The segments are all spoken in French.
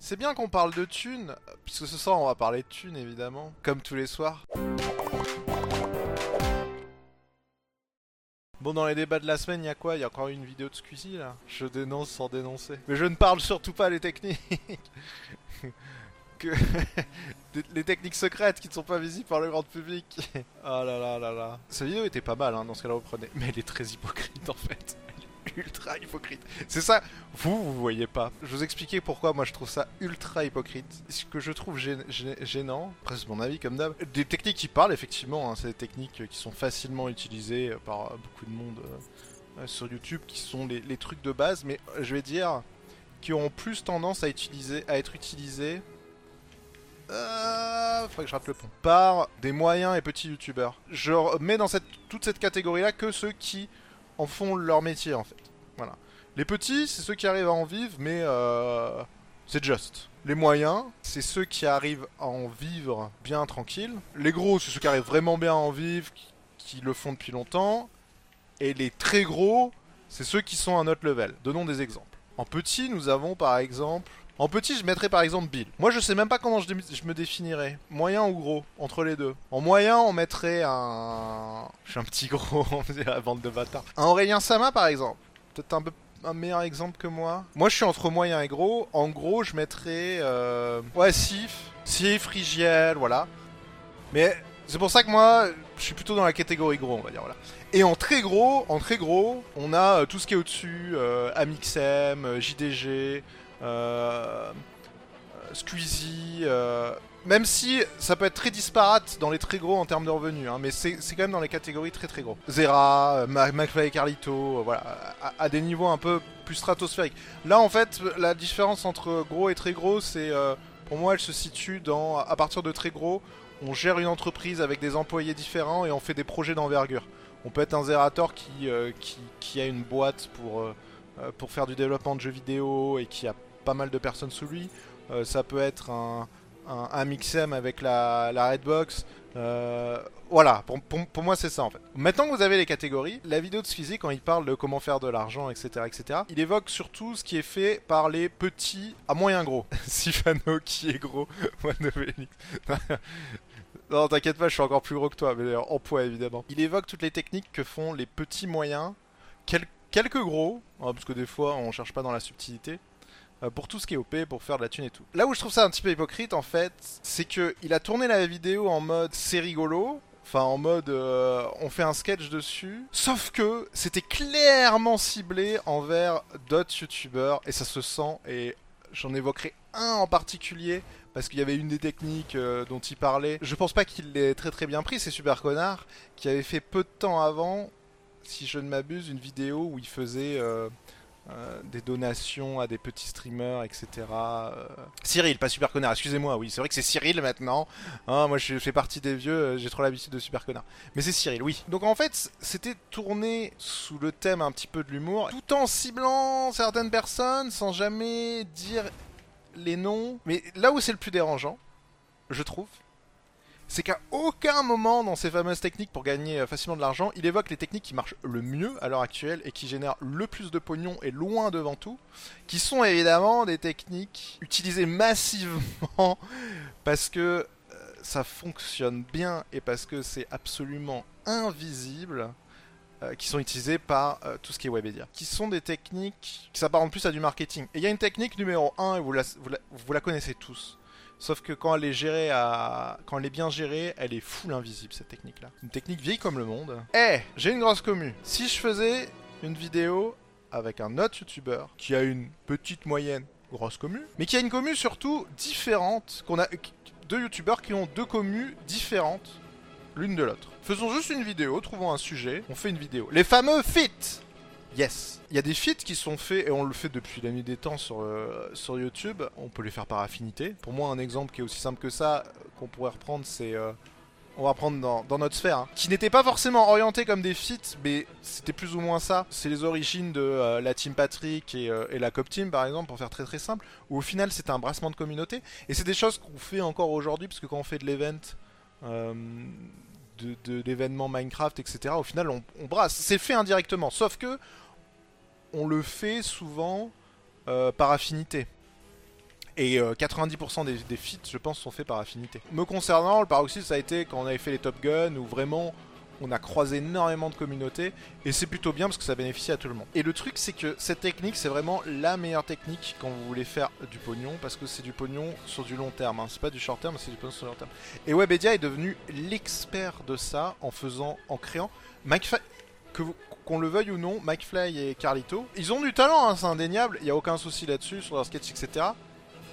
C'est bien qu'on parle de thunes, puisque ce soir on va parler de thunes évidemment, comme tous les soirs. Bon, dans les débats de la semaine, il y a quoi? Il y a encore une vidéo de Squeezie là? Je dénonce sans dénoncer. Mais je ne parle surtout pas les techniques que les techniques secrètes qui ne sont pas visibles par le grand public. oh là là là là. Sa vidéo était pas mal hein, dans ce qu'elle reprenait, mais elle est très hypocrite en fait. Ultra hypocrite. C'est ça, vous, vous voyez pas. Je vous expliquer pourquoi moi je trouve ça ultra hypocrite. Ce que je trouve gênant, après c'est mon avis comme d'hab, des techniques qui parlent effectivement, hein, c'est des techniques qui sont facilement utilisées par beaucoup de monde euh, sur YouTube, qui sont les, trucs de base, mais je vais dire qui ont plus tendance à, être utilisés euh, faudrait que je rate le pont. Par des moyens et petits youtubeurs. Je mets dans toute cette catégorie-là que ceux qui en font leur métier, en fait. Voilà. Les petits, c'est ceux qui arrivent à en vivre, mais euh, c'est juste. Les moyens, c'est ceux qui arrivent à en vivre bien tranquille. Les gros, c'est ceux qui arrivent vraiment bien à en vivre, qui, qui le font depuis longtemps. Et les très gros, c'est ceux qui sont à notre level. Donnons des exemples. En petit, nous avons par exemple en petit, je mettrais par exemple Bill. Moi, je sais même pas comment je, me définirais. Moyen ou gros Entre les deux. En moyen, on mettrait un... Je suis un petit gros, on dirait la bande de bâtards. Un Aurélien Sama, par exemple. Peut-être un peu un meilleur exemple que moi. Moi, je suis entre moyen et gros. En gros, je mettrais... Euh... Ouais, Sif. Sif, Frigiel, voilà. Mais c'est pour ça que moi, je suis plutôt dans la catégorie gros, on va dire, voilà. Et en très gros, en très gros, on a euh, tout ce qui est au-dessus, euh, Amixem, JDG, Squeezie, euh, même si ça peut être très disparate dans les très gros en termes de revenus, hein, mais c'est quand même dans les catégories très très gros. Zera, euh, McFly et Carlito, voilà, à, des niveaux un peu plus stratosphériques. Là en fait, la différence entre gros et très gros, c'est pour moi elle se situe dans, à partir de très gros, on gère une entreprise avec des employés différents et on fait des projets d'envergure. On peut être un Zerator qui, a une boîte pour, pour faire du développement de jeux vidéo et qui a pas mal de personnes sous lui. Euh, ça peut être un, un, Mixem avec la, la Redbox. Euh, voilà, pour, pour, moi c'est ça en fait. Maintenant que vous avez les catégories, la vidéo de Squeezie quand il parle de comment faire de l'argent, etc., etc., il évoque surtout ce qui est fait par les petits à moyen gros. Sifano qui est gros, Non, t'inquiète pas, je suis encore plus gros que toi, mais en poids évidemment. Il évoque toutes les techniques que font les petits moyens, quelques gros, hein, parce que des fois on cherche pas dans la subtilité, pour tout ce qui est OP, pour faire de la thune et tout. Là où je trouve ça un petit peu hypocrite en fait, c'est que il a tourné la vidéo en mode c'est rigolo, enfin en mode euh, on fait un sketch dessus, sauf que c'était clairement ciblé envers d'autres youtubeurs et ça se sent et j'en évoquerai un en particulier parce qu'il y avait une des techniques euh, dont il parlait. Je pense pas qu'il l'ait très très bien pris, c'est Super Connard qui avait fait peu de temps avant, si je ne m'abuse, une vidéo où il faisait euh, des donations à des petits streamers, etc. Euh, Cyril, pas Super Connard, excusez-moi, oui, c'est vrai que c'est Cyril maintenant. Hein, moi, je fais partie des vieux, euh, j'ai trop l'habitude de Super Connard. Mais c'est Cyril, oui. Donc en fait, c'était tourné sous le thème un petit peu de l'humour, tout en ciblant certaines personnes, sans jamais dire les noms. Mais là où c'est le plus dérangeant, je trouve, c'est qu'à aucun moment dans ces fameuses techniques pour gagner euh, facilement de l'argent, il évoque les techniques qui marchent le mieux à l'heure actuelle et qui génèrent le plus de pognon et loin devant tout, qui sont évidemment des techniques utilisées massivement parce que euh, ça fonctionne bien et parce que c'est absolument invisible. Euh, qui sont utilisées par tout ce qui est webédia. Qui sont des techniques qui s'apparentent plus à du marketing. Et il y a une technique numéro 1, et vous vous la connaissez tous. Sauf que quand elle est gérée à... quand elle est bien gérée, elle est full invisible cette technique là. Une technique vieille comme le monde. Eh, j'ai une grosse commu. Si je faisais une vidéo avec un autre youtubeur qui a une petite moyenne grosse commu, mais qui a une commu surtout différente, qu'on a deux youtubeurs qui ont deux communes différentes l'une de l'autre. Faisons juste une vidéo, trouvons un sujet, on fait une vidéo. Les fameux fits Yes. Il y a des feats qui sont faits, et on le fait depuis la nuit des temps sur, euh, sur YouTube. On peut les faire par affinité. Pour moi, un exemple qui est aussi simple que ça, euh, qu'on pourrait reprendre, c'est... Euh, on va prendre dans, notre sphère, hein, qui n'était pas forcément orienté comme des feats, mais c'était plus ou moins ça. C'est les origines de la Team Patrick et, la Cop Team, par exemple, pour faire très très simple, où au final c'était un brassement de communauté. Et c'est des choses qu'on fait encore aujourd'hui, parce que quand on fait de l'event, de, l'événement Minecraft, etc., au final on, brasse. C'est fait indirectement, sauf que on le fait souvent euh, par affinité. Et 90% des, des feats, je pense, sont faits par affinité. Me concernant, le paroxysme, ça a été quand on avait fait les Top Gun, où vraiment on a croisé énormément de communautés et c'est plutôt bien parce que ça bénéficie à tout le monde. Et le truc c'est que cette technique c'est vraiment la meilleure technique quand vous voulez faire du pognon parce que c'est du pognon sur du long terme. Hein. C'est pas du short terme, c'est du pognon sur du long terme. Et Webedia est devenu l'expert de ça en faisant, en créant. McFly, que qu'on le veuille ou non, McFly et Carlito, ils ont du talent, hein, c'est indéniable. Il y a aucun souci là-dessus sur leur sketch, etc.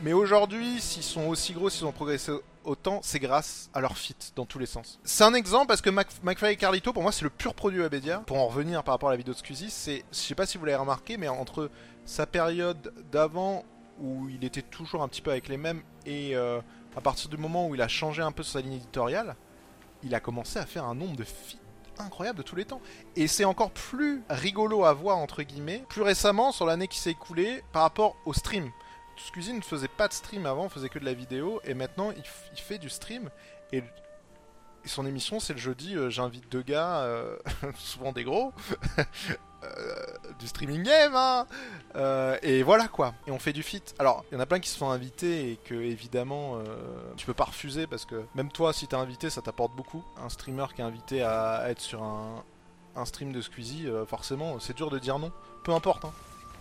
Mais aujourd'hui, s'ils sont aussi gros, s'ils ont progressé autant, c'est grâce à leur fit dans tous les sens. C'est un exemple parce que McFly et Carlito, pour moi, c'est le pur produit Webedia. Pour en revenir par rapport à la vidéo de Squeezie, c'est, je sais pas si vous l'avez remarqué, mais entre sa période d'avant où il était toujours un petit peu avec les mêmes et euh, à partir du moment où il a changé un peu sa ligne éditoriale, il a commencé à faire un nombre de feats incroyable de tous les temps. Et c'est encore plus rigolo à voir, entre guillemets, plus récemment, sur l'année qui s'est écoulée, par rapport au stream. Squeezie ne faisait pas de stream avant, faisait que de la vidéo, et maintenant il, fait du stream. Et, son émission, c'est le jeudi, euh, j'invite deux gars, euh, souvent des gros, euh, du streaming game, hein Et voilà quoi, et on fait du fit. Alors, il y en a plein qui se font inviter et que évidemment, tu peux pas refuser parce que même toi, si t'es invité, ça t'apporte beaucoup. Un streamer qui est invité à, être sur un, stream de Squeezie, forcément, c'est dur de dire non. Peu importe, hein.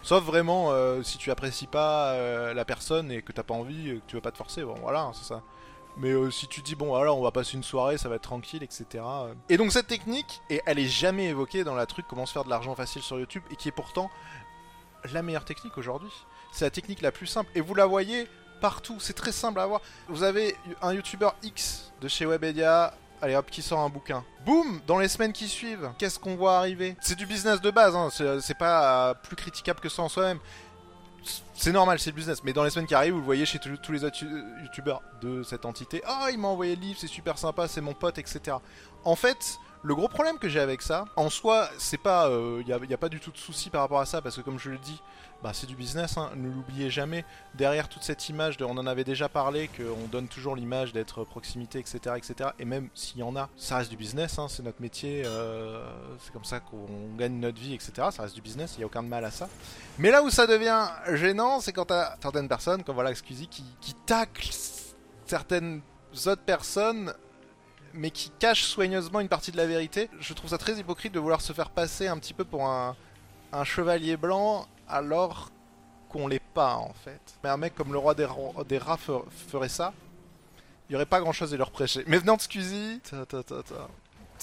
Sauf vraiment euh, si tu apprécies pas euh, la personne et que t'as pas envie, que tu veux pas te forcer, bon voilà, c'est ça. Mais euh, si tu dis bon voilà on va passer une soirée, ça va être tranquille, etc. Et donc cette technique, elle est jamais évoquée dans la truc comment se faire de l'argent facile sur YouTube et qui est pourtant la meilleure technique aujourd'hui. C'est la technique la plus simple et vous la voyez partout, c'est très simple à voir. Vous avez un YouTuber X de chez Webedia, allez hop, qui sort un bouquin. Boum Dans les semaines qui suivent, qu'est-ce qu'on voit arriver C'est du business de base, hein. c'est pas euh, plus critiquable que ça en soi-même. C'est normal, c'est le business. Mais dans les semaines qui arrivent, vous le voyez chez tous les autres youtubeurs de cette entité. Oh, il m'a envoyé le livre, c'est super sympa, c'est mon pote, etc. En fait, le gros problème que j'ai avec ça, en soi, c'est pas, il euh, n'y a, a, pas du tout de souci par rapport à ça, parce que comme je le dis, bah, c'est du business, hein. ne l'oubliez jamais. Derrière toute cette image, on en avait déjà parlé, qu'on donne toujours l'image d'être proximité, etc., etc. Et même s'il y en a, ça reste du business, hein. c'est notre métier, euh, c'est comme ça qu'on gagne notre vie, etc. Ça reste du business, il n'y a aucun mal à ça. Mais là où ça devient gênant, c'est quand t'as certaines personnes, comme voilà Excusez, qui, qui taclent certaines autres personnes mais qui cachent soigneusement une partie de la vérité. Je trouve ça très hypocrite de vouloir se faire passer un petit peu pour un, chevalier blanc alors qu'on l'est pas en fait. Mais un mec comme le roi des, rats ferait ça, il n'y aurait pas grand chose à leur prêcher. Mais venant de Squeezie,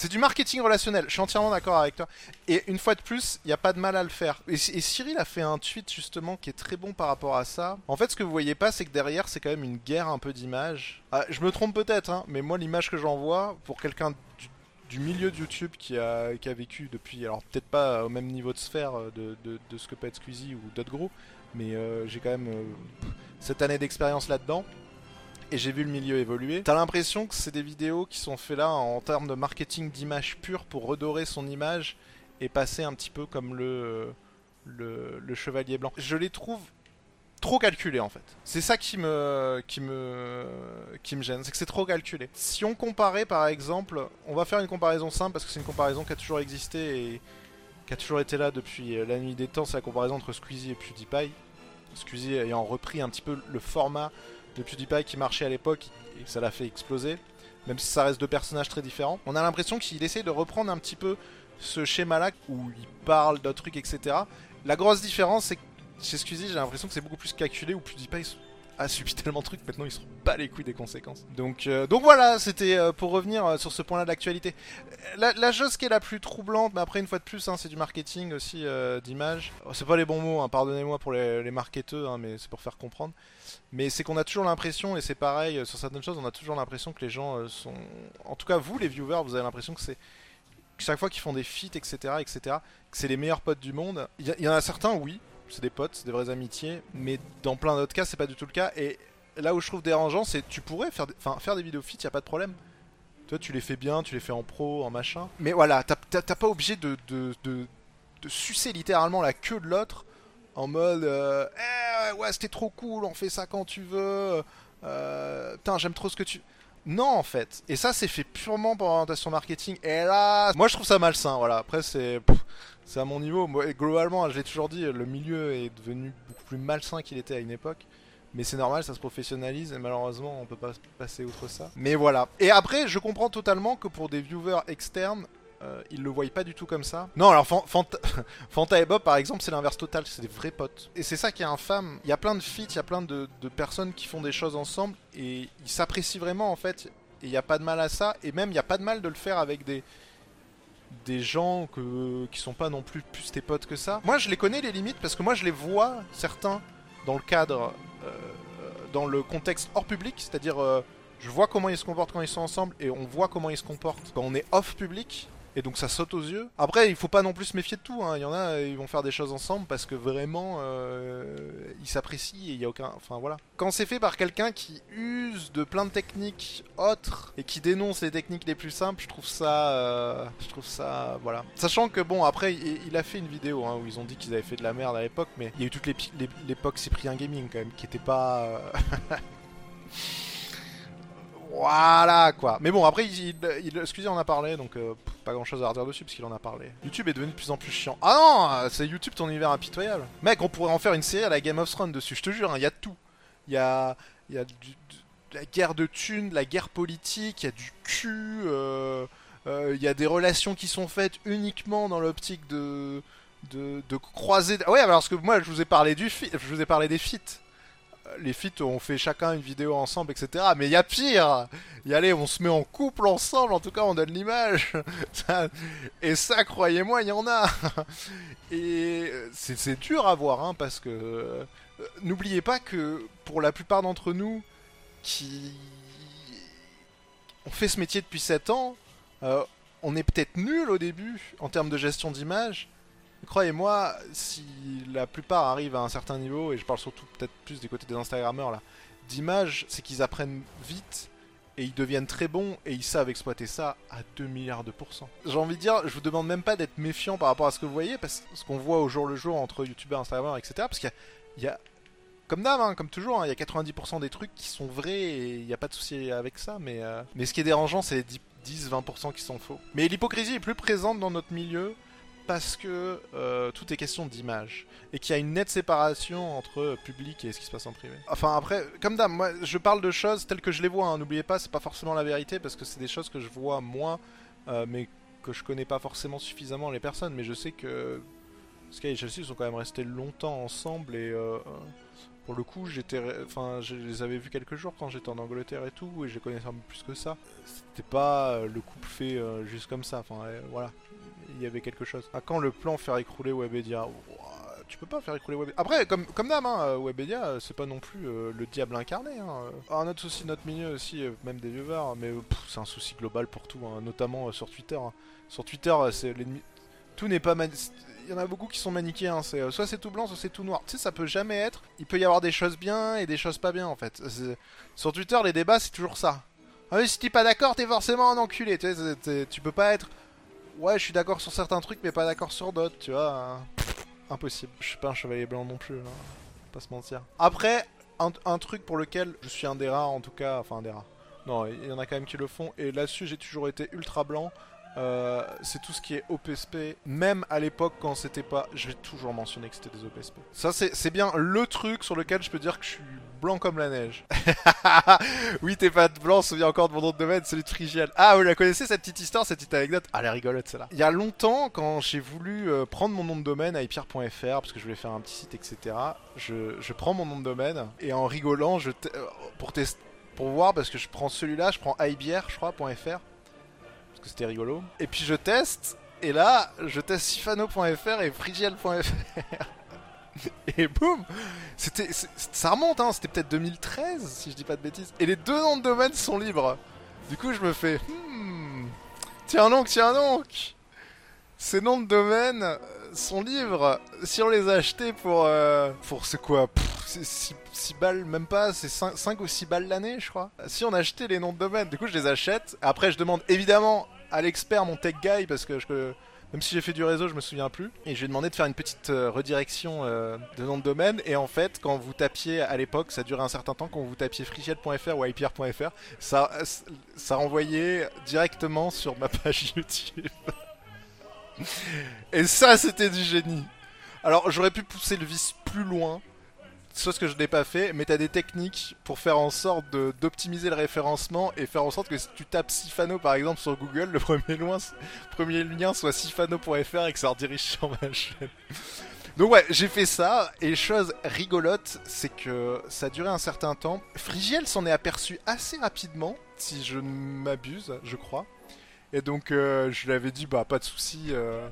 c'est du marketing relationnel, je suis entièrement d'accord avec toi. Et une fois de plus, il n'y a pas de mal à le faire. Et, Cyril a fait un tweet justement qui est très bon par rapport à ça. En fait, ce que vous voyez pas, c'est que derrière, c'est quand même une guerre un peu d'images. Ah, je me trompe peut-être, hein, mais moi, l'image que j'en vois, pour quelqu'un du milieu de YouTube qui a, vécu depuis, alors peut-être pas au même niveau de sphère euh, de, de, ce que peut être Squeezie ou d'autres gros, mais euh, j'ai quand même euh, cette année d'expérience là-dedans. Et j'ai vu le milieu évoluer. T'as l'impression que c'est des vidéos qui sont faites là en termes de marketing d'image pure pour redorer son image et passer un petit peu comme le, le, chevalier blanc. Je les trouve trop calculé en fait. C'est ça qui me qui me qui me gêne, c'est que c'est trop calculé. Si on comparait par exemple, on va faire une comparaison simple parce que c'est une comparaison qui a toujours existé et qui a toujours été là depuis la nuit des temps, c'est la comparaison entre Squeezie et PewDiePie. Squeezie ayant repris un petit peu le format de PewDiePie qui marchait à l'époque et ça l'a fait exploser, même si ça reste deux personnages très différents. On a l'impression qu'il essaie de reprendre un petit peu ce schéma-là où il parle d'autres trucs, etc. La grosse différence, c'est que chez Squeezie, j'ai l'impression que c'est beaucoup plus calculé, ou PewDiePie a subi tellement de trucs, maintenant ils se pas les couilles des conséquences. Donc, euh, donc voilà, c'était euh, pour revenir euh, sur ce point-là de l'actualité. La, chose qui est la plus troublante, mais après une fois de plus, hein, c'est du marketing aussi d'image. Oh, c'est pas les bons mots, hein, pardonnez-moi pour les, les marketeux, hein, mais c'est pour faire comprendre. Mais c'est qu'on a toujours l'impression, et c'est pareil sur certaines choses, on a toujours l'impression que les gens sont... En tout cas, vous les viewers, vous avez l'impression que c'est chaque fois qu'ils font des feats, etc., etc., que c'est les meilleurs potes du monde. Il y, en a certains, oui, c'est des potes, c'est des vraies amitiés, mais dans plein d'autres cas, c'est pas du tout le cas. Et là où je trouve dérangeant, c'est tu pourrais faire, des, faire des vidéos fit, y a pas de problème. Toi, tu les fais bien, tu les fais en pro, en machin. Mais voilà, t'as pas obligé de, de, de, sucer littéralement la queue de l'autre en mode euh, eh, ouais, c'était trop cool, on fait ça quand tu veux. Euh, putain, j'aime trop ce que tu. Non, en fait. Et ça, c'est fait purement pour orientation marketing. Et là, moi, je trouve ça malsain. Voilà. Après, c'est c'est à mon niveau. Moi, globalement, je l'ai toujours dit, le milieu est devenu beaucoup plus malsain qu'il était à une époque. Mais c'est normal, ça se professionnalise et malheureusement on peut pas passer outre ça. Mais voilà. Et après, je comprends totalement que pour des viewers externes, euh, ils le voient pas du tout comme ça. Non, alors Fanta, et Bob par exemple, c'est l'inverse total, c'est des vrais potes. Et c'est ça qui est infâme. Il y a plein de feats, il y a plein de, personnes qui font des choses ensemble et ils s'apprécient vraiment en fait. Et il n'y a pas de mal à ça. Et même il n'y a pas de mal de le faire avec des, des gens que, qui sont pas non plus plus tes potes que ça. Moi je les connais les limites parce que moi je les vois certains dans le cadre, euh, dans le contexte hors public, c'est-à-dire euh, je vois comment ils se comportent quand ils sont ensemble et on voit comment ils se comportent quand on est off public. Et donc ça saute aux yeux. Après, il faut pas non plus se méfier de tout. Hein. Il y en a, ils vont faire des choses ensemble parce que vraiment, euh, ils s'apprécient et il y a aucun. Enfin voilà. Quand c'est fait par quelqu'un qui use de plein de techniques autres et qui dénonce les techniques les plus simples, je trouve ça, euh, je trouve ça, voilà. Sachant que bon, après, il, a fait une vidéo hein, où ils ont dit qu'ils avaient fait de la merde à l'époque, mais il y a eu toute l'époque Cyprien Gaming quand même, qui était pas. Euh, Voilà quoi. Mais bon, après, il, il, excusez, on a parlé, donc pas grand chose à redire dessus parce qu'il en a parlé. YouTube est devenu de plus en plus chiant. Ah non, c'est YouTube ton univers impitoyable. Mec, on pourrait en faire une série à la Game of Thrones dessus, je te jure, hein, il y a tout. Il y a, y a la guerre de thunes, la guerre politique, il y a du cul, euh, euh, il y a des relations qui sont faites uniquement dans l'optique de, de, de croiser. Ouais, alors parce que moi je vous ai parlé du je vous ai parlé des feats les feats ont fait chacun une vidéo ensemble, etc. Mais il y a pire Y aller, on se met en couple ensemble, en tout cas on donne l'image. Et ça, croyez-moi, il y en a Et c'est dur à voir, hein, parce que... Euh, n'oubliez pas que pour la plupart d'entre nous qui ont fait ce métier depuis 7 ans, euh, on est peut-être nul au début en termes de gestion d'image, Croyez-moi, si la plupart arrivent à un certain niveau, et je parle surtout peut-être plus des côtés des Instagrammeurs là, d'image, c'est qu'ils apprennent vite et ils deviennent très bons et ils savent exploiter ça à 2 milliards de pourcents. J'ai envie de dire, je vous demande même pas d'être méfiant par rapport à ce que vous voyez, parce que ce qu'on voit au jour le jour entre youtubeurs, instagrammeurs, etc. Parce qu'il y, a, comme d'hab, hein, comme toujours, hein, il y a 90% des trucs qui sont vrais et il n'y a pas de souci avec ça, mais, euh, mais ce qui est dérangeant, c'est les 10-20% qui sont faux. Mais l'hypocrisie est plus présente dans notre milieu parce que euh, tout est question d'image et qu'il y a une nette séparation entre public et ce qui se passe en privé. Enfin après, comme d'hab, moi je parle de choses telles que je les vois. Hein. N'oubliez pas, c'est pas forcément la vérité parce que c'est des choses que je vois moi, euh, mais que je connais pas forcément suffisamment les personnes. Mais je sais que Sky et Chelsea sont quand même restés longtemps ensemble et euh, pour le coup, j'étais, enfin, je les avais vus quelques jours quand j'étais en Angleterre et tout, et je les connaissais un peu plus que ça. C'était pas le couple fait juste comme ça. Enfin, voilà il y avait quelque chose. À quand le plan faire écrouler Webedia tu peux pas faire écrouler Webedia. Après, comme, comme d'hab, hein, Webedia, euh, c'est pas non plus euh, le diable incarné. Hein. Un autre souci notre milieu aussi, euh, même des viewers, mais c'est un souci global pour tout, hein, notamment sur Twitter. Sur Twitter, c'est l'ennemi. Tout n'est pas. Il y en a beaucoup qui sont maniqués. C'est soit c'est tout blanc, soit c'est tout noir. Tu sais, ça peut jamais être. Il peut y avoir des choses bien et des choses pas bien en fait. Sur Twitter, les débats, c'est toujours ça. Ah oui, si t'es pas d'accord, t'es forcément un enculé. Tu peux pas être ouais, je suis d'accord sur certains trucs, mais pas d'accord sur d'autres, tu vois. Hein. impossible. Je suis pas un chevalier blanc non plus, hein. pas se mentir. Après, un, truc pour lequel je suis un des rares, en tout cas, enfin un des rares. Non, il y en a quand même qui le font, et là-dessus, j'ai toujours été ultra blanc. Euh, c'est tout ce qui est OPSP. Même à l'époque, quand c'était pas. Je vais toujours mentionner que c'était des OPSP. Ça, c'est bien le truc sur lequel je peux dire que je suis blanc comme la neige. oui, t'es pas blanc, souviens encore de mon nom de domaine, celui de Frigiel. Ah, vous la connaissez cette petite histoire, cette petite anecdote? Ah, elle est rigolote celle-là. Il y a longtemps, quand j'ai voulu euh, prendre mon nom de domaine à ipierre.fr, parce que je voulais faire un petit site, etc., je, je prends mon nom de domaine et en rigolant, je euh, pour tester. Pour voir, parce que je prends celui-là, je prends iBière, je crois, .fr que c'était rigolo. Et puis je teste, et là, je teste sifano.fr et frigiel.fr. et boum C'était, Ça remonte, hein, c'était peut-être 2013, si je dis pas de bêtises. Et les deux noms de domaine sont libres. Du coup, je me fais, hmm, tiens donc, tiens donc Ces noms de domaine sont libres. Si on les a achetés pour... Euh, pour c'est quoi 6, balles, même pas, c'est 5, ou 6 balles l'année, je crois. Si on achetait les noms de domaine, du coup, je les achète. Après, je demande évidemment à l'expert, mon tech guy, parce que je, même si j'ai fait du réseau, je me souviens plus. Et je lui ai demandé de faire une petite euh, redirection euh, de nom de domaine. Et en fait, quand vous tapiez à l'époque, ça durait un certain temps, quand vous tapiez frigiel.fr ou ipr.fr, ça, ça renvoyait directement sur ma page YouTube. et ça, c'était du génie. Alors, j'aurais pu pousser le vice plus loin chose que je n'ai pas fait, mais t'as des techniques pour faire en sorte d'optimiser le référencement et faire en sorte que si tu tapes Sifano par exemple sur Google, le premier lien soit sifano.fr et que ça redirige sur ma chaîne. Donc ouais, j'ai fait ça, et chose rigolote, c'est que ça a duré un certain temps. Frigiel s'en est aperçu assez rapidement, si je ne m'abuse, je crois. Et donc euh, je lui avais dit, bah pas de souci. euh,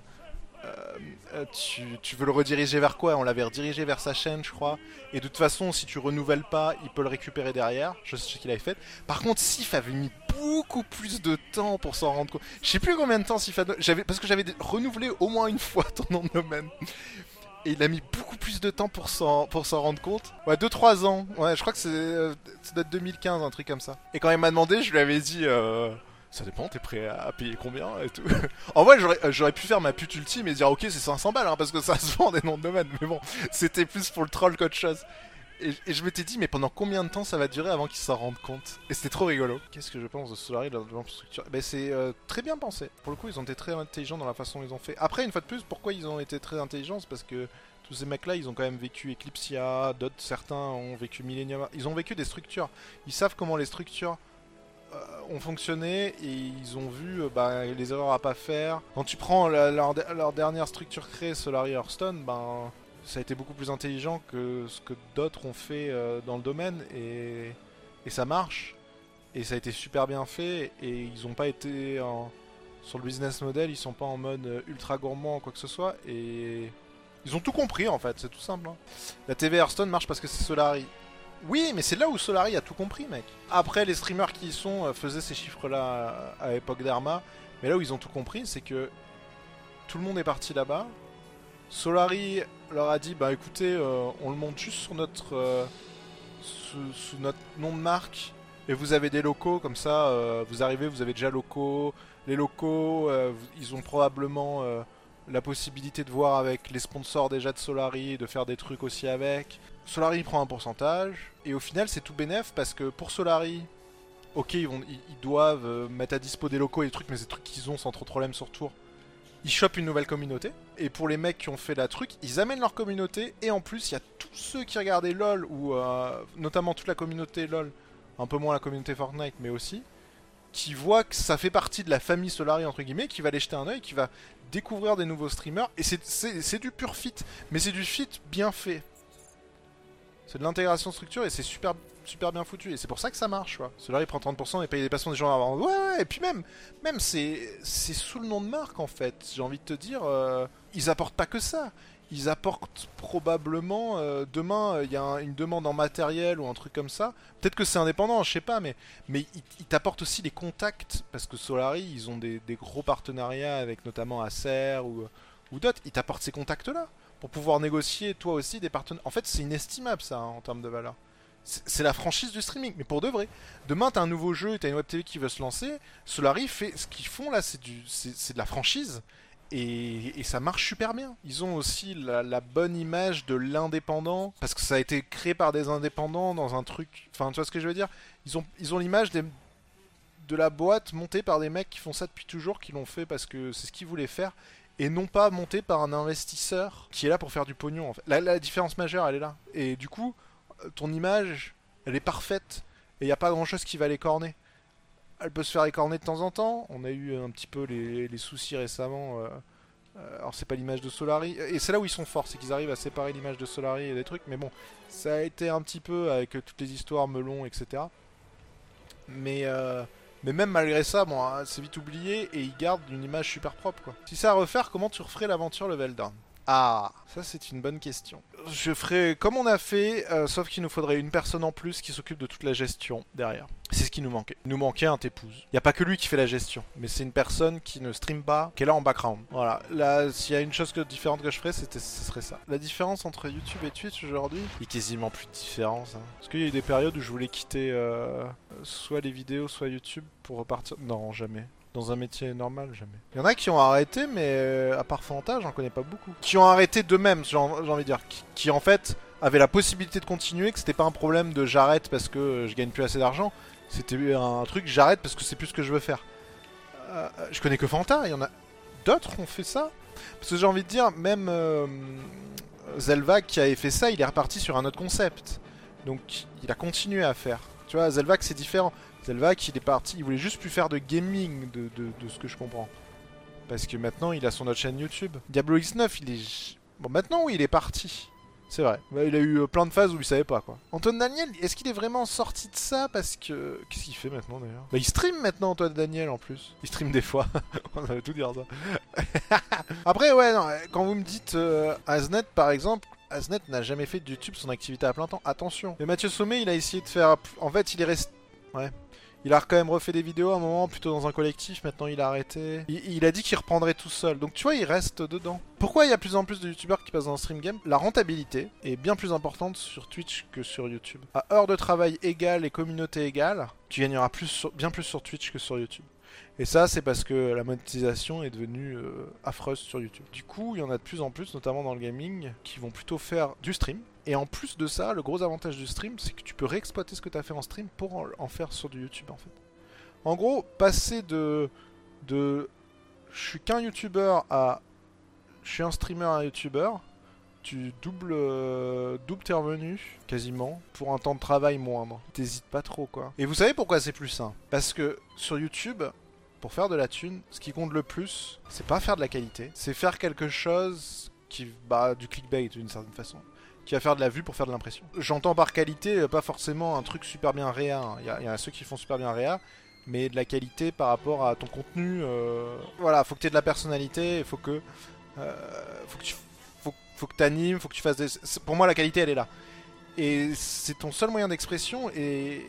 euh, tu, tu veux le rediriger vers quoi? On l'avait redirigé vers sa chaîne, je crois. Et de toute façon, si tu renouvelles pas, il peut le récupérer derrière. Je sais ce qu'il avait fait. Par contre, Sif avait mis beaucoup plus de temps pour s'en rendre compte. Je sais plus combien de temps Sif a... J'avais... Parce que j'avais renouvelé au moins une fois ton nom de domaine. Et il a mis beaucoup plus de temps pour s'en, pour s'en rendre compte. Ouais, 2-3 ans. Ouais, je crois que c'est, ça date 2015, un truc comme ça. Et quand il m'a demandé, je lui avais dit... Ça dépend, t'es prêt à payer combien et tout. en vrai, j'aurais, euh, j'aurais pu faire ma pute ultime et dire ok, c'est 500 balles, hein, parce que ça se vend des noms de domaine. Mais bon, c'était plus pour le troll qu'autre chose. Et, et je m'étais dit, mais pendant combien de temps ça va durer avant qu'ils s'en rendent compte? Et c'était trop rigolo. Qu'est-ce que je pense de Solari, de la structure Ben, c'est euh, très bien pensé. Pour le coup, ils ont été très intelligents dans la façon dont ils ont fait. Après, une fois de plus, pourquoi ils ont été très intelligents? C'est parce que tous ces mecs-là, ils ont quand même vécu Eclipsia, d'autres, certains ont vécu Millennium. Ils ont vécu des structures. Ils savent comment les structures ont fonctionné et ils ont vu euh, bah, les erreurs à pas faire. Quand tu prends leur, dernière structure créée, Solari Hearthstone, ben, ça a été beaucoup plus intelligent que ce que d'autres ont fait euh, dans le domaine et, ça marche. Et ça a été super bien fait et ils ont pas été sur le business model, ils sont pas en mode euh, ultra gourmand ou quoi que ce soit et ils ont tout compris en fait, c'est tout simple. hein. La TV Hearthstone marche parce que c'est Solari. Oui, mais c'est là où Solari a tout compris, mec. Après, les streamers qui y sont euh, faisaient ces chiffres-là à, à l'époque d'Arma. Mais là où ils ont tout compris, c'est que tout le monde est parti là-bas. Solari leur a dit Bah écoutez, euh, on le monte juste sur notre, euh, sous, notre nom de marque. Et vous avez des locaux, comme ça, euh, vous arrivez, vous avez déjà locaux. Les locaux, euh, ils ont probablement euh, la possibilité de voir avec les sponsors déjà de Solari, de faire des trucs aussi avec. Solari prend un pourcentage, et au final c'est tout bénef parce que pour Solari, ok, ils, vont, ils, doivent euh, mettre à dispo des locaux et des trucs, mais c'est des trucs qu'ils ont sans trop de problème sur tour. Ils chopent une nouvelle communauté, et pour les mecs qui ont fait la truc, ils amènent leur communauté, et en plus il y a tous ceux qui regardaient LoL, ou euh, notamment toute la communauté LoL, un peu moins la communauté Fortnite, mais aussi, qui voient que ça fait partie de la famille Solari, entre guillemets, qui va aller jeter un oeil, qui va découvrir des nouveaux streamers, et c'est- du pur fit, mais c'est du fit bien fait. C'est de l'intégration structure et c'est super super bien foutu et c'est pour ça que ça marche quoi. Il prend 30% et paye des passions des gens avant. Ouais ouais et puis même même c'est c'est sous le nom de marque en fait. J'ai envie de te dire euh, ils apportent pas que ça. Ils apportent probablement euh, demain euh, il y a un- une demande en matériel ou un truc comme ça. Peut-être que c'est indépendant, je sais pas mais mais ils, t'apportent aussi les contacts parce que Solari ils ont des, gros partenariats avec notamment Acer ou ou d'autres. Ils t'apportent ces contacts là pour pouvoir négocier toi aussi des partenaires. En fait, c'est inestimable ça hein, en termes de valeur. C'est la franchise du streaming, mais pour de vrai. Demain, t'as un nouveau jeu, t'as une web TV qui veut se lancer. Solari fait ce qu'ils font là, c'est du, c'est de la franchise. Et, ça marche super bien. Ils ont aussi la, bonne image de l'indépendant, parce que ça a été créé par des indépendants dans un truc. Enfin, tu vois ce que je veux dire? Ils ont, ils ont l'image de la boîte montée par des mecs qui font ça depuis toujours, qui l'ont fait parce que c'est ce qu'ils voulaient faire et non pas monté par un investisseur qui est là pour faire du pognon. La, la différence majeure, elle est là. Et du coup, ton image, elle est parfaite et il n'y a pas grand chose qui va l'écorner. Elle peut se faire écorner de temps en temps. On a eu un petit peu les, soucis récemment. euh, euh, alors c'est pas l'image de Solari et c'est là où ils sont forts, c'est qu'ils arrivent à séparer l'image de Solari et des trucs. Mais bon, ça a été un petit peu avec toutes les histoires melon, etc. Mais euh, mais même malgré ça, bon, hein, c'est vite oublié et ils gardent une image super propre. Si c'est à refaire, comment tu referais l'aventure level down? Ah, ça c'est une bonne question. Je ferais comme on a fait, euh, sauf qu'il nous faudrait une personne en plus qui s'occupe de toute la gestion derrière. C'est ce qui nous manquait. Il nous manquait un t'épouse. Il n'y a pas que lui qui fait la gestion, mais c'est une personne qui ne stream pas, qui est là en background. Voilà. Là, s'il y a une chose différente que je ferais, c'était, ce serait ça. La différence entre YouTube et Twitch aujourd'hui, il y a quasiment plus de différence. hein. Parce qu'il y a eu des périodes où je voulais quitter euh, soit les vidéos, soit YouTube pour repartir. Non, jamais. Dans un métier normal, jamais. Il y en a qui ont arrêté, mais euh, à part Fanta, j'en connais pas beaucoup. Qui ont arrêté d'eux-mêmes, j'ai en- j'ai envie de dire. Qui, qui, en fait avaient la possibilité de continuer, que c'était pas un problème de j'arrête parce que euh, je gagne plus assez d'argent. C'était un truc j'arrête parce que c'est plus ce que je veux faire. Euh, je connais que Fanta, il y en a d'autres qui ont fait ça. Parce que j'ai envie de dire, même euh, Zelvac qui avait fait ça, il est reparti sur un autre concept. Donc il a continué à faire. Tu vois, Zelvac c'est différent. Zelvac il est parti, il voulait juste plus faire de gaming de, ce que je comprends. Parce que maintenant il a son autre chaîne YouTube. Diablo X9 il est... Bon maintenant oui il est parti. C'est vrai. Il a eu euh, plein de phases où il savait pas quoi. Antoine Daniel, est-ce qu'il est vraiment sorti de ça Parce que. Qu'est-ce qu'il fait maintenant d'ailleurs? Bah il stream maintenant Antoine Daniel en plus. Il stream des fois. On avait tout dire ça. Après ouais non, quand vous me dites euh, Aznet par exemple, Aznet n'a jamais fait de YouTube son activité à plein temps. Attention. Mais Mathieu Sommet il a essayé de faire. En fait il est resté. Ouais. Il a quand même refait des vidéos à un moment, plutôt dans un collectif, maintenant il a arrêté. Il, a dit qu'il reprendrait tout seul, donc tu vois, il reste dedans. Pourquoi il y a plus en plus de youtubeurs qui passent dans le stream game? La rentabilité est bien plus importante sur Twitch que sur YouTube. À heure de travail égale et communauté égale, tu gagneras bien plus sur Twitch que sur YouTube. Et ça, c'est parce que la monétisation est devenue euh, affreuse sur YouTube. Du coup, il y en a de plus en plus, notamment dans le gaming, qui vont plutôt faire du stream. Et en plus de ça, le gros avantage du stream, c'est que tu peux réexploiter ce que tu as fait en stream pour en, faire sur du YouTube, en fait. En gros, passer de... de je suis qu'un YouTuber à... Je suis un streamer à un YouTuber, tu doubles, euh, doubles tes revenus, quasiment, pour un temps de travail moindre. T'hésites pas trop, quoi. Et vous savez pourquoi c'est plus sain? Parce que sur YouTube, pour faire de la thune, ce qui compte le plus, c'est pas faire de la qualité, c'est faire quelque chose qui, bah, du clickbait d'une certaine façon, qui va faire de la vue pour faire de l'impression. J'entends par qualité, pas forcément un truc super bien réa. Il y, a, il y a ceux qui font super bien réa, mais de la qualité par rapport à ton contenu. Euh... Voilà, faut que tu aies de la personnalité, faut que, euh, faut que tu, faut, faut que t'animes, faut que tu fasses des. Pour moi, la qualité, elle est là. Et c'est ton seul moyen d'expression et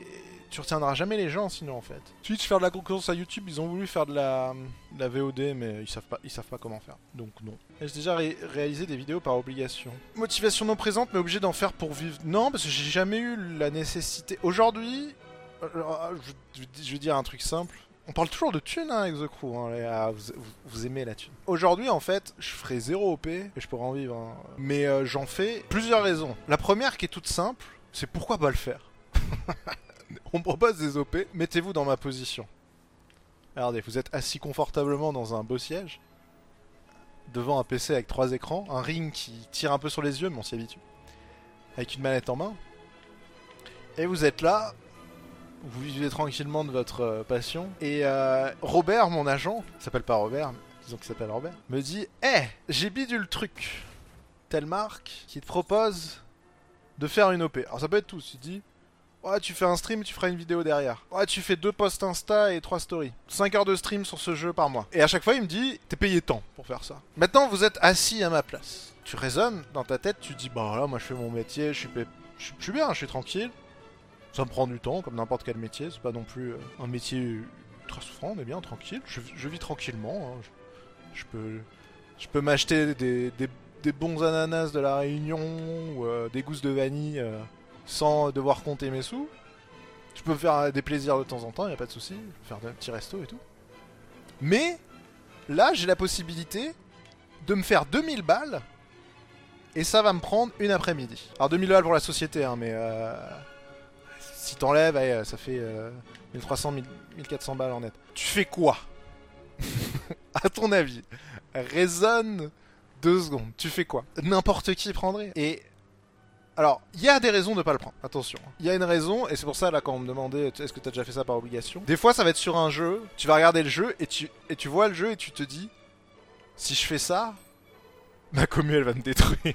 tu retiendras jamais les gens sinon en fait. Twitch faire de la concurrence à YouTube, ils ont voulu faire de la, de la VOD mais ils savent pas ils savent pas comment faire. Donc non. J'ai déjà ré réalisé des vidéos par obligation? Motivation non présente mais obligé d'en faire pour vivre. Non parce que j'ai jamais eu la nécessité. Aujourd'hui, je, je, je vais dire un truc simple. On parle toujours de thunes hein, avec The Crew, hein, les, ah, vous, vous, vous, aimez la thune. Aujourd'hui, en fait, je ferai zéro OP et je pourrais en vivre. Hein. Mais euh, j'en fais plusieurs raisons. La première qui est toute simple, c'est pourquoi pas le faire? On propose des OP, mettez-vous dans ma position. Regardez, vous êtes assis confortablement dans un beau siège, devant un PC avec trois écrans, un ring qui tire un peu sur les yeux, mais on s'y habitue, avec une manette en main. Et vous êtes là, vous vivez tranquillement de votre euh, passion. Et euh, Robert, mon agent, s'appelle pas Robert, disons qu'il s'appelle Robert, me dit Eh, j'ai bidule le truc. Telle marque qui te propose de faire une OP. Alors ça peut être tout, tu dis Ouais, tu fais un stream, tu feras une vidéo derrière. Ouais, tu fais deux posts Insta et trois stories. 5 heures de stream sur ce jeu par mois. Et à chaque fois, il me dit T'es payé tant pour faire ça. Maintenant, vous êtes assis à ma place. Tu raisonnes dans ta tête, tu dis Bah là, moi je fais mon métier, je suis, je suis bien, je suis tranquille. Ça me prend du temps, comme n'importe quel métier. C'est pas non plus un métier très souffrant, est bien, tranquille. Je, vis tranquillement. Hein. Je, peux, je peux m'acheter des, bons ananas de la Réunion ou euh, des gousses de vanille euh, sans devoir compter mes sous. Je peux faire des plaisirs de temps en temps, y a pas de souci. Faire un petit resto et tout. Mais là, j'ai la possibilité de me faire 2000 balles et ça va me prendre une après-midi. Alors 2000 balles pour la société, hein, mais euh, si t'enlèves, ça fait euh, 1300, 1400 balles en net. Tu fais quoi? À ton avis, raisonne deux secondes. Tu fais quoi? N'importe qui prendrait. Et alors, il y a des raisons de pas le prendre. Attention. Il y a une raison, et c'est pour ça là quand on me demandait est-ce que t'as déjà fait ça par obligation? Des fois, ça va être sur un jeu. Tu vas regarder le jeu et tu et tu vois le jeu et tu te dis si je fais ça, ma commu elle va me détruire.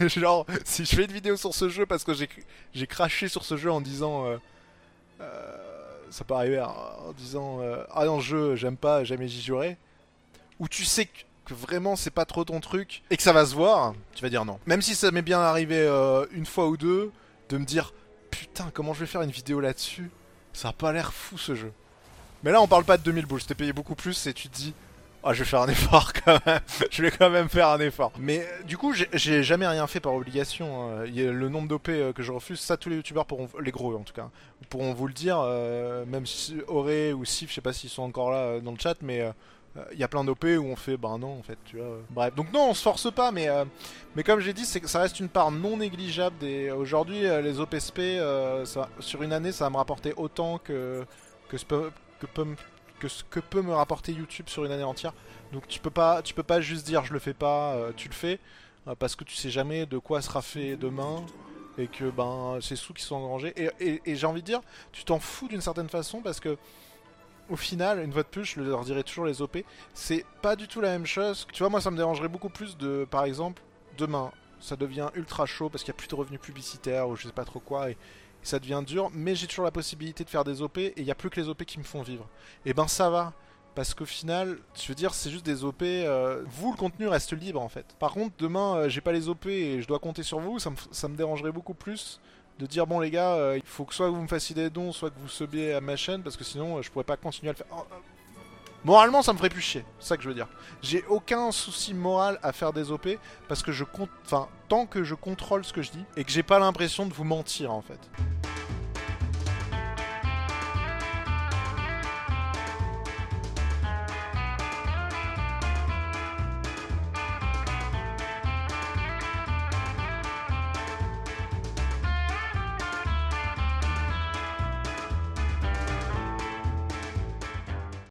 Genre, si je fais une vidéo sur ce jeu parce que j'ai craché sur ce jeu en disant. Euh, euh, ça peut arriver en disant euh, Ah non, jeu, j'aime pas, jamais j'y jouerai. Ou tu sais que, que vraiment c'est pas trop ton truc et que ça va se voir, tu vas dire non. Même si ça m'est bien arrivé euh, une fois ou deux de me dire Putain, comment je vais faire une vidéo là-dessus? Ça a pas l'air fou ce jeu. Mais là, on parle pas de 2000 boules, je payé beaucoup plus et tu te dis ah, je vais faire un effort quand même. je vais quand même faire un effort. Mais du coup, j'ai jamais rien fait par obligation. A le nombre d'OP que je refuse, ça tous les youtubeurs pourront, les gros en tout cas, pourront vous le dire. Euh, même si Auré ou Sif, je sais pas s'ils sont encore là euh, dans le chat, mais euh, il y a plein d'OP où on fait bah non en fait, tu vois. Bref, donc non, on se force pas, mais euh, mais comme j'ai dit, c'est que ça reste une part non négligeable des. Aujourd'hui, euh, les OPSP, euh, sur une année, ça va me rapporter autant que que, que peut que ce que peut me rapporter YouTube sur une année entière. Donc tu peux pas, tu peux pas juste dire je le fais pas, euh, tu le fais, euh, parce que tu sais jamais de quoi sera fait demain et que ben c'est sous qui sont engrangés. Et- et j'ai envie de dire, tu t'en fous d'une certaine façon parce que au final, une fois de plus, je leur dirais toujours les OP, c'est pas du tout la même chose. Tu vois, moi ça me dérangerait beaucoup plus de, par exemple, demain, ça devient ultra chaud parce qu'il n'y a plus de revenus publicitaires ou je sais pas trop quoi et, ça devient dur, mais j'ai toujours la possibilité de faire des OP et il n'y a plus que les OP qui me font vivre. Et ben ça va. Parce qu'au final, je veux dire, c'est juste des OP. euh, vous, le contenu reste libre en fait. Par contre, demain, euh, j'ai pas les OP et je dois compter sur vous. Ça me dérangerait beaucoup plus de dire bon les gars, euh, il faut que soit vous me fassiez des dons, soit que vous subiez à ma chaîne parce que sinon, euh, je pourrais pas continuer à le faire. Oh, euh, Moralement, ça me ferait plus chier. C'est ça que je veux dire. J'ai aucun souci moral à faire des OP parce que je compte. Enfin, tant que je contrôle ce que je dis et que j'ai pas l'impression de vous mentir en fait.